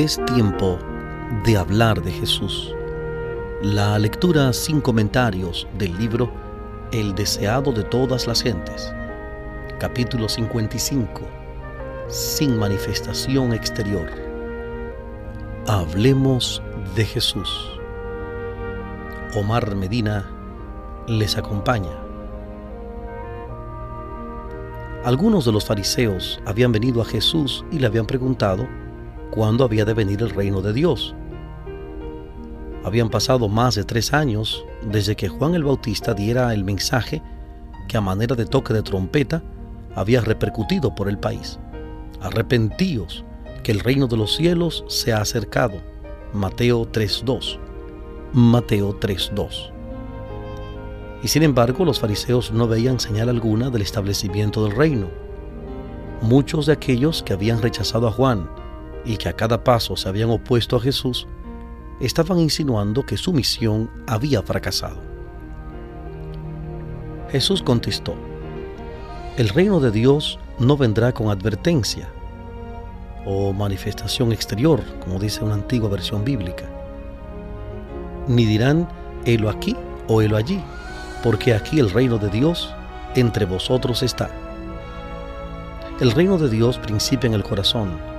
Es tiempo de hablar de Jesús. La lectura sin comentarios del libro El deseado de todas las gentes. Capítulo 55. Sin manifestación exterior. Hablemos de Jesús. Omar Medina les acompaña. Algunos de los fariseos habían venido a Jesús y le habían preguntado cuándo había de venir el reino de Dios. Habían pasado más de tres años desde que Juan el Bautista diera el mensaje que a manera de toque de trompeta había repercutido por el país. Arrepentíos, que el reino de los cielos se ha acercado. Mateo 3.2. Mateo 3.2. Y sin embargo los fariseos no veían señal alguna del establecimiento del reino. Muchos de aquellos que habían rechazado a Juan y que a cada paso se habían opuesto a Jesús, estaban insinuando que su misión había fracasado. Jesús contestó, el reino de Dios no vendrá con advertencia o manifestación exterior, como dice una antigua versión bíblica, ni dirán, helo aquí o helo allí, porque aquí el reino de Dios entre vosotros está. El reino de Dios principia en el corazón,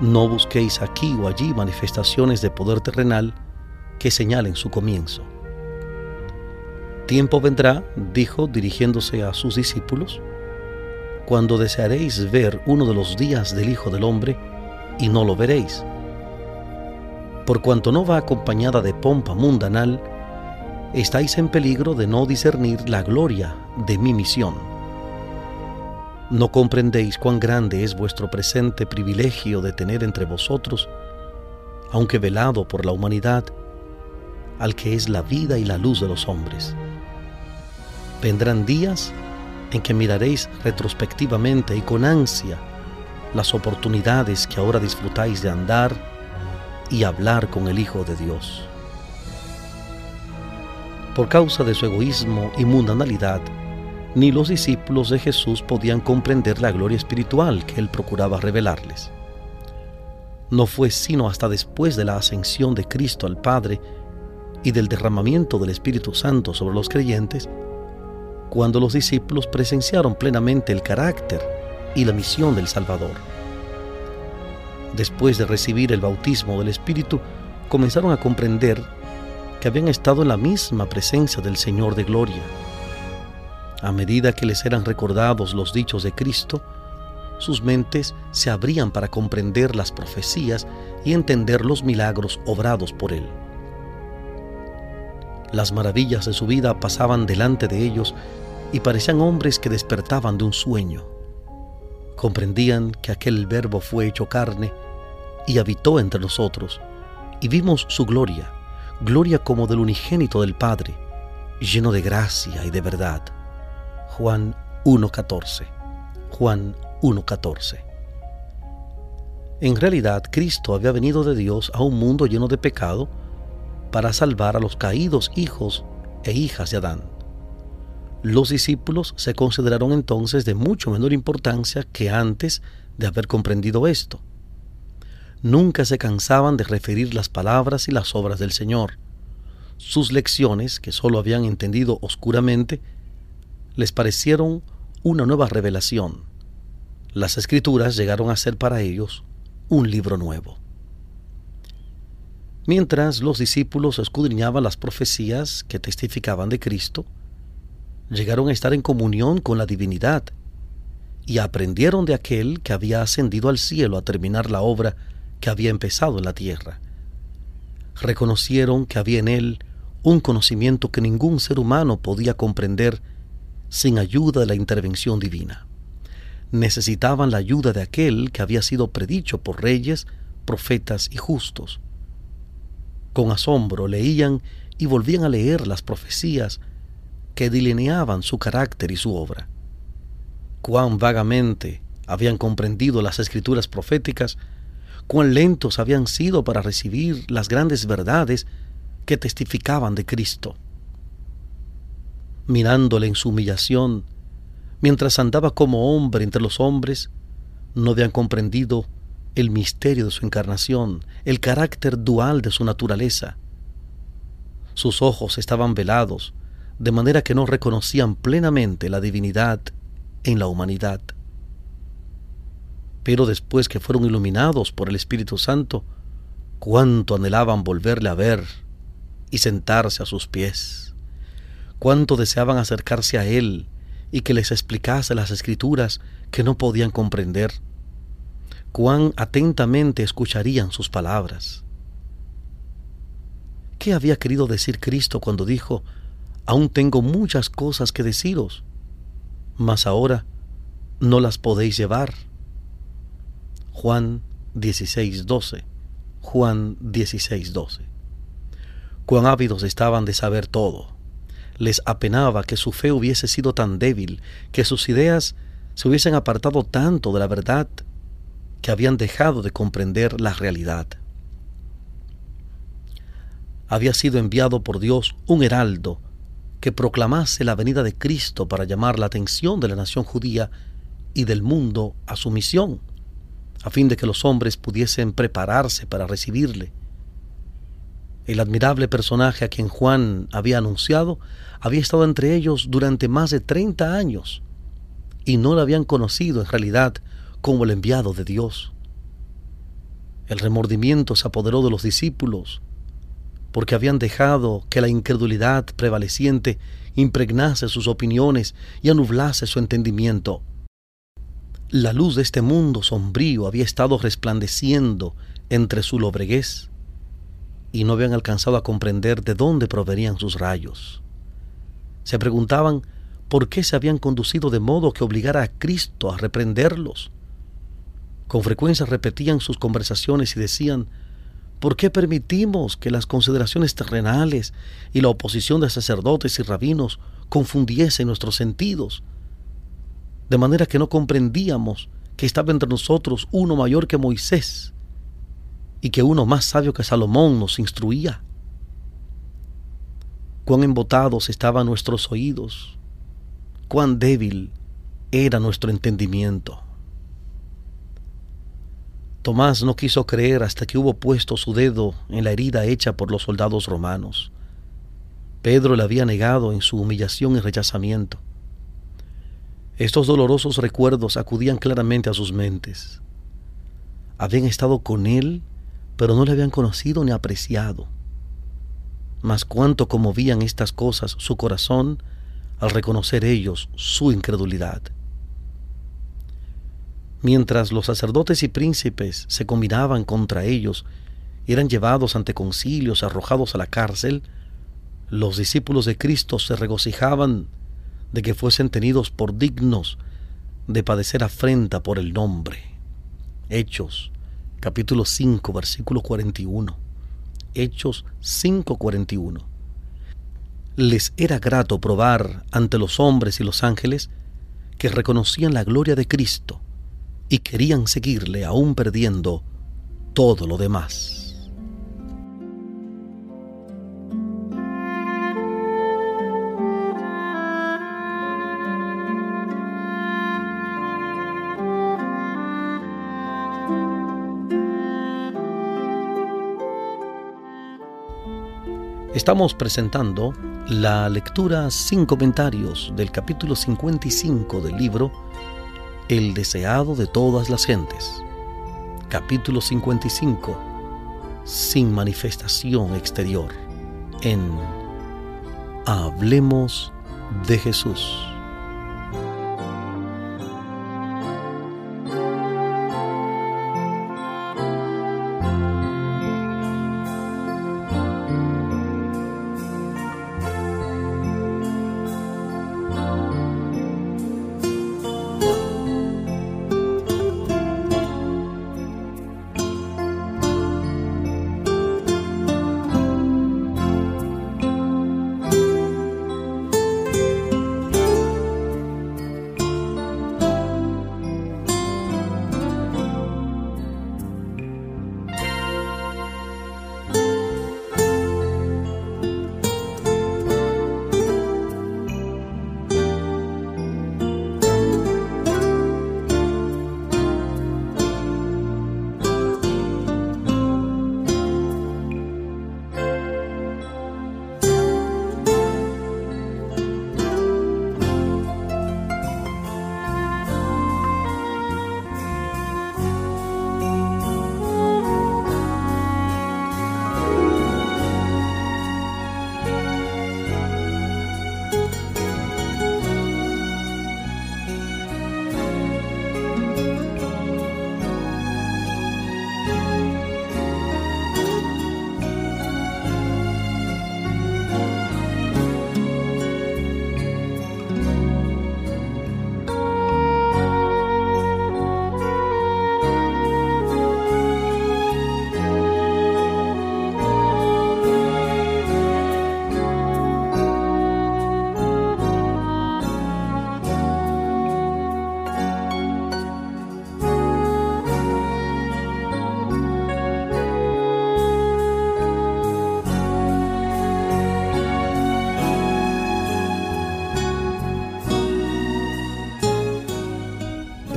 no busquéis aquí o allí manifestaciones de poder terrenal que señalen su comienzo. Tiempo vendrá, dijo dirigiéndose a sus discípulos, cuando desearéis ver uno de los días del Hijo del Hombre y no lo veréis. Por cuanto no va acompañada de pompa mundanal, estáis en peligro de no discernir la gloria de mi misión no comprendéis cuán grande es vuestro presente privilegio de tener entre vosotros, aunque velado por la humanidad, al que es la vida y la luz de los hombres. Vendrán días en que miraréis retrospectivamente y con ansia las oportunidades que ahora disfrutáis de andar y hablar con el Hijo de Dios. Por causa de su egoísmo y mundanalidad, ni los discípulos de Jesús podían comprender la gloria espiritual que él procuraba revelarles. No fue sino hasta después de la ascensión de Cristo al Padre y del derramamiento del Espíritu Santo sobre los creyentes, cuando los discípulos presenciaron plenamente el carácter y la misión del Salvador. Después de recibir el bautismo del Espíritu, comenzaron a comprender que habían estado en la misma presencia del Señor de Gloria a medida que les eran recordados los dichos de Cristo, sus mentes se abrían para comprender las profecías y entender los milagros obrados por Él. Las maravillas de su vida pasaban delante de ellos y parecían hombres que despertaban de un sueño. Comprendían que aquel verbo fue hecho carne y habitó entre nosotros, y vimos su gloria, gloria como del unigénito del Padre, lleno de gracia y de verdad. Juan 1.14. Juan 1.14. En realidad, Cristo había venido de Dios a un mundo lleno de pecado para salvar a los caídos hijos e hijas de Adán. Los discípulos se consideraron entonces de mucho menor importancia que antes de haber comprendido esto. Nunca se cansaban de referir las palabras y las obras del Señor. Sus lecciones, que sólo habían entendido oscuramente, les parecieron una nueva revelación. Las escrituras llegaron a ser para ellos un libro nuevo. Mientras los discípulos escudriñaban las profecías que testificaban de Cristo, llegaron a estar en comunión con la divinidad y aprendieron de aquel que había ascendido al cielo a terminar la obra que había empezado en la tierra. Reconocieron que había en él un conocimiento que ningún ser humano podía comprender sin ayuda de la intervención divina. Necesitaban la ayuda de aquel que había sido predicho por reyes, profetas y justos. Con asombro leían y volvían a leer las profecías que delineaban su carácter y su obra. Cuán vagamente habían comprendido las escrituras proféticas, cuán lentos habían sido para recibir las grandes verdades que testificaban de Cristo mirándole en su humillación, mientras andaba como hombre entre los hombres, no habían comprendido el misterio de su encarnación, el carácter dual de su naturaleza. Sus ojos estaban velados, de manera que no reconocían plenamente la divinidad en la humanidad. Pero después que fueron iluminados por el Espíritu Santo, cuánto anhelaban volverle a ver y sentarse a sus pies, cuánto deseaban acercarse a Él y que les explicase las escrituras que no podían comprender, cuán atentamente escucharían sus palabras. ¿Qué había querido decir Cristo cuando dijo, aún tengo muchas cosas que deciros, mas ahora no las podéis llevar? Juan 16:12. Juan 16:12. Cuán ávidos estaban de saber todo. Les apenaba que su fe hubiese sido tan débil, que sus ideas se hubiesen apartado tanto de la verdad, que habían dejado de comprender la realidad. Había sido enviado por Dios un heraldo que proclamase la venida de Cristo para llamar la atención de la nación judía y del mundo a su misión a fin de que los hombres pudiesen prepararse para recibirle. El admirable personaje a quien Juan había anunciado había estado entre ellos durante más de 30 años y no lo habían conocido en realidad como el enviado de Dios. El remordimiento se apoderó de los discípulos porque habían dejado que la incredulidad prevaleciente impregnase sus opiniones y anublase su entendimiento. La luz de este mundo sombrío había estado resplandeciendo entre su lobreguez y no habían alcanzado a comprender de dónde provenían sus rayos. Se preguntaban por qué se habían conducido de modo que obligara a Cristo a reprenderlos. Con frecuencia repetían sus conversaciones y decían, ¿por qué permitimos que las consideraciones terrenales y la oposición de sacerdotes y rabinos confundiesen nuestros sentidos? de manera que no comprendíamos que estaba entre nosotros uno mayor que Moisés y que uno más sabio que Salomón nos instruía. Cuán embotados estaban nuestros oídos, cuán débil era nuestro entendimiento. Tomás no quiso creer hasta que hubo puesto su dedo en la herida hecha por los soldados romanos. Pedro le había negado en su humillación y rechazamiento. Estos dolorosos recuerdos acudían claramente a sus mentes. Habían estado con él, pero no le habían conocido ni apreciado. Mas cuánto conmovían estas cosas su corazón al reconocer ellos su incredulidad. Mientras los sacerdotes y príncipes se combinaban contra ellos y eran llevados ante concilios, arrojados a la cárcel, los discípulos de Cristo se regocijaban de que fuesen tenidos por dignos de padecer afrenta por el nombre. Hechos capítulo 5 versículo 41. Hechos 5:41. Les era grato probar ante los hombres y los ángeles que reconocían la gloria de Cristo y querían seguirle aún perdiendo todo lo demás. Estamos presentando la lectura sin comentarios del capítulo 55 del libro El deseado de todas las gentes. Capítulo 55 Sin manifestación exterior en Hablemos de Jesús.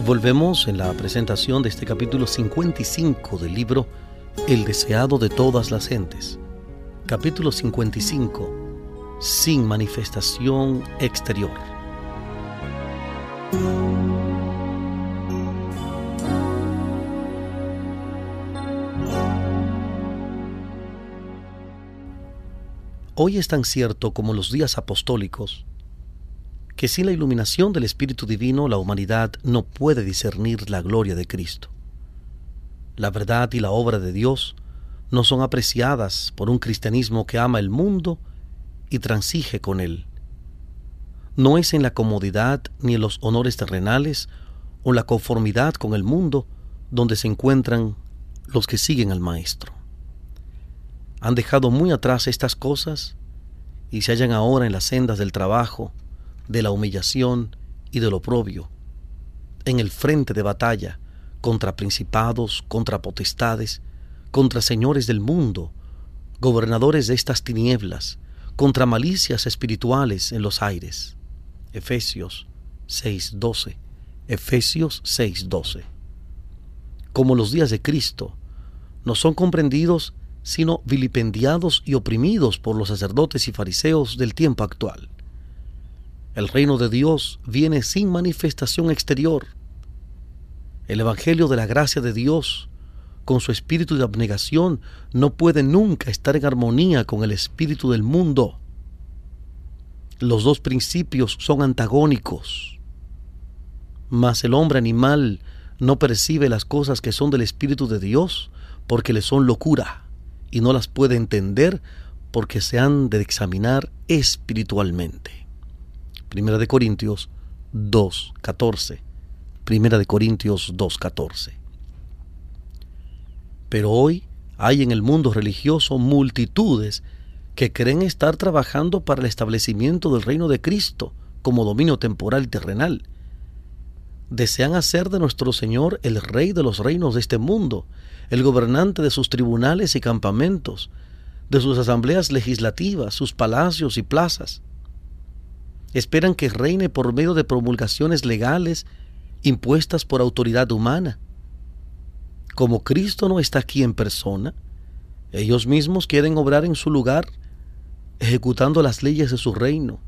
Volvemos en la presentación de este capítulo 55 del libro El deseado de todas las gentes. Capítulo 55. Sin manifestación exterior. Hoy es tan cierto como los días apostólicos que sin la iluminación del Espíritu Divino la humanidad no puede discernir la gloria de Cristo. La verdad y la obra de Dios no son apreciadas por un cristianismo que ama el mundo y transige con él. No es en la comodidad ni en los honores terrenales o la conformidad con el mundo donde se encuentran los que siguen al Maestro. Han dejado muy atrás estas cosas y se hallan ahora en las sendas del trabajo, de la humillación y del oprobio, en el frente de batalla contra principados, contra potestades, contra señores del mundo, gobernadores de estas tinieblas, contra malicias espirituales en los aires. Efesios 6:12. Efesios 6:12. Como los días de Cristo, no son comprendidos sino vilipendiados y oprimidos por los sacerdotes y fariseos del tiempo actual. El reino de Dios viene sin manifestación exterior. El Evangelio de la gracia de Dios, con su espíritu de abnegación, no puede nunca estar en armonía con el espíritu del mundo. Los dos principios son antagónicos. Mas el hombre animal no percibe las cosas que son del Espíritu de Dios porque le son locura y no las puede entender porque se han de examinar espiritualmente. Primera de Corintios 2.14. Primera de Corintios 2.14. Pero hoy hay en el mundo religioso multitudes que creen estar trabajando para el establecimiento del reino de Cristo como dominio temporal y terrenal. Desean hacer de nuestro Señor el rey de los reinos de este mundo, el gobernante de sus tribunales y campamentos, de sus asambleas legislativas, sus palacios y plazas. Esperan que reine por medio de promulgaciones legales impuestas por autoridad humana. Como Cristo no está aquí en persona, ellos mismos quieren obrar en su lugar, ejecutando las leyes de su reino.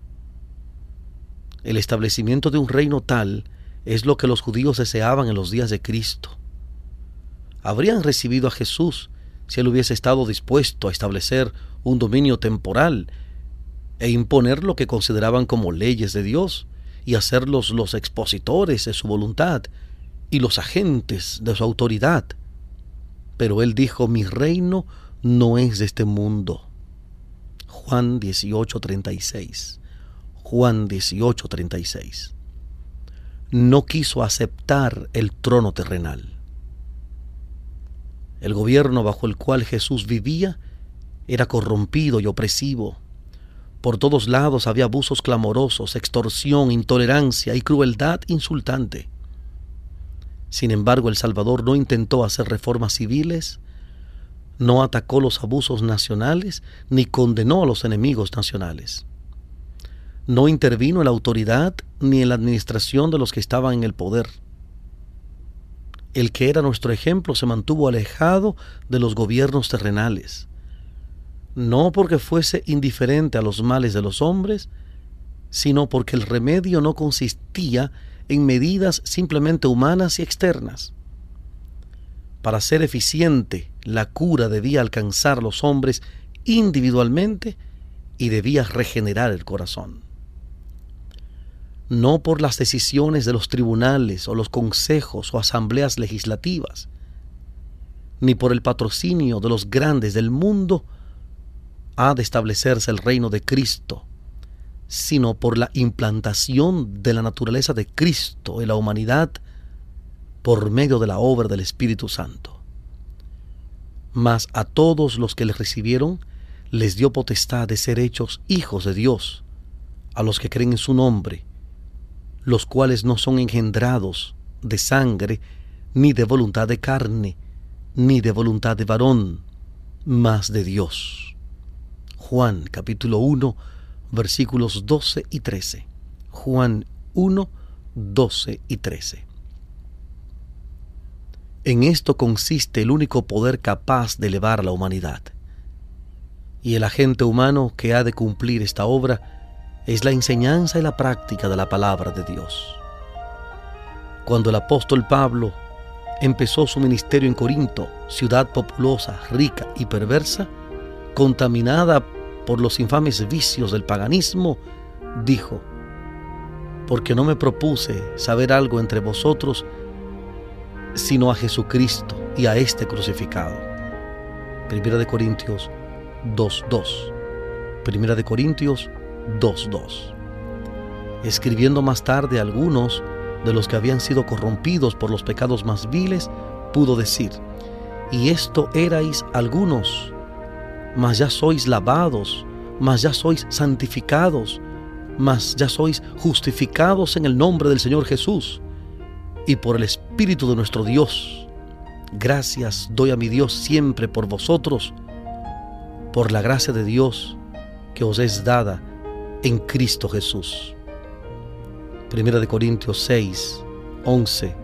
El establecimiento de un reino tal es lo que los judíos deseaban en los días de Cristo. Habrían recibido a Jesús si él hubiese estado dispuesto a establecer un dominio temporal e imponer lo que consideraban como leyes de Dios y hacerlos los expositores de su voluntad y los agentes de su autoridad. Pero él dijo, mi reino no es de este mundo. Juan 18:36. Juan 18:36. No quiso aceptar el trono terrenal. El gobierno bajo el cual Jesús vivía era corrompido y opresivo por todos lados había abusos clamorosos, extorsión, intolerancia y crueldad insultante. Sin embargo, el Salvador no intentó hacer reformas civiles, no atacó los abusos nacionales, ni condenó a los enemigos nacionales. No intervino en la autoridad ni en la administración de los que estaban en el poder. El que era nuestro ejemplo se mantuvo alejado de los gobiernos terrenales no porque fuese indiferente a los males de los hombres, sino porque el remedio no consistía en medidas simplemente humanas y externas. Para ser eficiente, la cura debía alcanzar a los hombres individualmente y debía regenerar el corazón. No por las decisiones de los tribunales o los consejos o asambleas legislativas, ni por el patrocinio de los grandes del mundo, ha de establecerse el reino de Cristo, sino por la implantación de la naturaleza de Cristo en la humanidad por medio de la obra del Espíritu Santo. Mas a todos los que le recibieron les dio potestad de ser hechos hijos de Dios, a los que creen en su nombre, los cuales no son engendrados de sangre, ni de voluntad de carne, ni de voluntad de varón, mas de Dios. Juan capítulo 1 versículos 12 y 13. Juan 1, 12 y 13. En esto consiste el único poder capaz de elevar la humanidad. Y el agente humano que ha de cumplir esta obra es la enseñanza y la práctica de la palabra de Dios. Cuando el apóstol Pablo empezó su ministerio en Corinto, ciudad populosa, rica y perversa, contaminada por los infames vicios del paganismo, dijo, porque no me propuse saber algo entre vosotros, sino a Jesucristo y a este crucificado. Primera de Corintios 2.2. Primera de Corintios 2.2. Escribiendo más tarde algunos de los que habían sido corrompidos por los pecados más viles, pudo decir, y esto erais algunos, mas ya sois lavados, mas ya sois santificados, mas ya sois justificados en el nombre del Señor Jesús y por el Espíritu de nuestro Dios. Gracias doy a mi Dios siempre por vosotros, por la gracia de Dios que os es dada en Cristo Jesús. Primera de Corintios 6, 11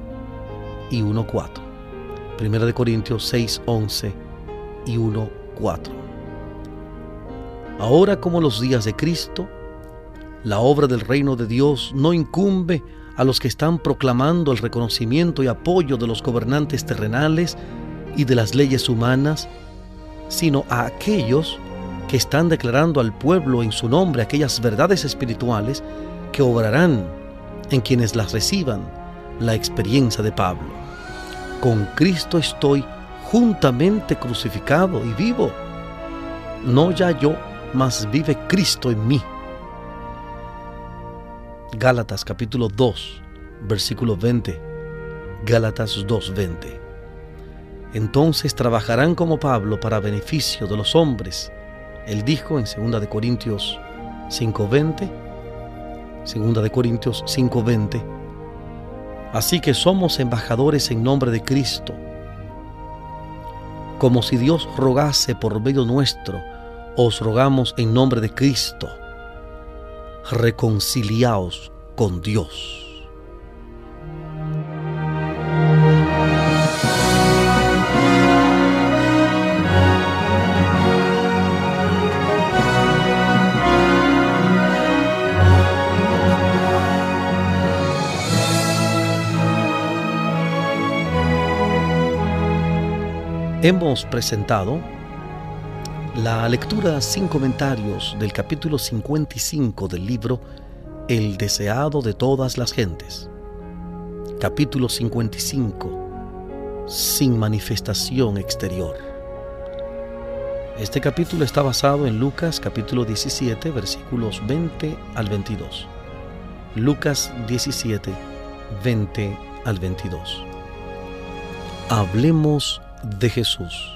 y 1, 4. Primera de Corintios 6, 11 y 1, 4. Ahora como los días de Cristo, la obra del reino de Dios no incumbe a los que están proclamando el reconocimiento y apoyo de los gobernantes terrenales y de las leyes humanas, sino a aquellos que están declarando al pueblo en su nombre aquellas verdades espirituales que obrarán en quienes las reciban la experiencia de Pablo. Con Cristo estoy juntamente crucificado y vivo. No ya yo, mas vive Cristo en mí. Gálatas capítulo 2, versículo 20. Gálatas 2:20. Entonces trabajarán como Pablo para beneficio de los hombres. Él dijo en 2 de Corintios 5:20 Segunda de Corintios 5:20. Así que somos embajadores en nombre de Cristo, como si Dios rogase por medio nuestro, os rogamos en nombre de Cristo, reconciliaos con Dios. Hemos presentado la lectura sin comentarios del capítulo 55 del libro El deseado de todas las gentes. Capítulo 55. Sin manifestación exterior. Este capítulo está basado en Lucas capítulo 17 versículos 20 al 22. Lucas 17, 20 al 22. Hablemos de Jesús.